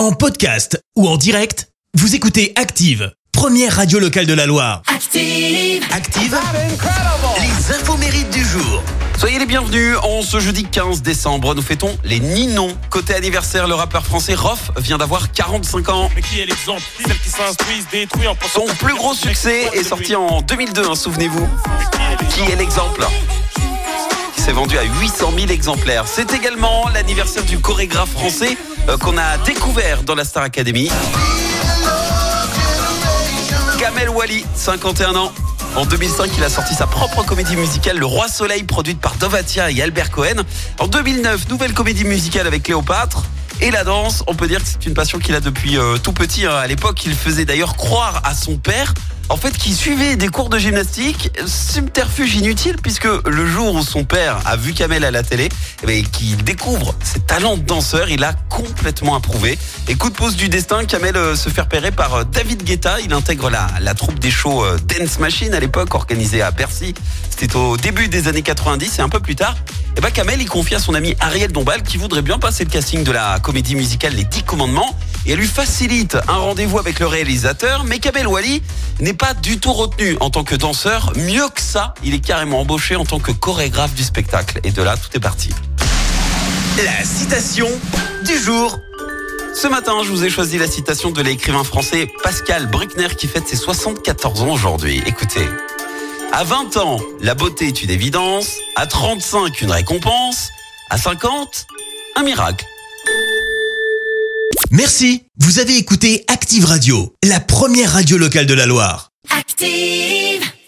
En podcast ou en direct, vous écoutez Active, première radio locale de la Loire. Active. Active, les infos mérites du jour. Soyez les bienvenus. En ce jeudi 15 décembre, nous fêtons les Ninon. Côté anniversaire, le rappeur français Rof vient d'avoir 45 ans. Mais qui est l'exemple? Celle qui s'instruisent, détruit en pensant Son plus gros succès est sorti en 2002, hein, souvenez-vous. Qui est l'exemple? Qui s'est vendu à 800 000 exemplaires. C'est également l'anniversaire du chorégraphe français euh, qu'on a découvert dans la Star Academy. Kamel Wally, 51 ans. En 2005, il a sorti sa propre comédie musicale Le Roi Soleil, produite par Dovatia et Albert Cohen. En 2009, nouvelle comédie musicale avec Cléopâtre. Et la danse, on peut dire que c'est une passion qu'il a depuis euh, tout petit. hein. À l'époque, il faisait d'ailleurs croire à son père, en fait, qu'il suivait des cours de gymnastique. Subterfuge inutile, puisque le jour où son père a vu Kamel à la télé, eh ben, qu'il découvre ses talents de danseur, il a complètement approuvé. Et coup de pouce du destin, Kamel euh, se fait repérer par euh, David Guetta. Il intègre la, la troupe des shows euh, Dance Machine à l'époque, organisée à Bercy. C'était au début des années 90 et un peu plus tard. Et ben Kamel, il confie à son ami Ariel Dombal qui voudrait bien passer le casting de la comédie musicale Les 10 Commandements et elle lui facilite un rendez-vous avec le réalisateur. Mais Kamel Wally n'est pas du tout retenu en tant que danseur. Mieux que ça, il est carrément embauché en tant que chorégraphe du spectacle. Et de là, tout est parti. La citation du jour. Ce matin, je vous ai choisi la citation de l'écrivain français Pascal Bruckner qui fête ses 74 ans aujourd'hui. Écoutez. À 20 ans, la beauté est une évidence. À 35, une récompense. À 50, un miracle. Merci, vous avez écouté Active Radio, la première radio locale de la Loire. Active.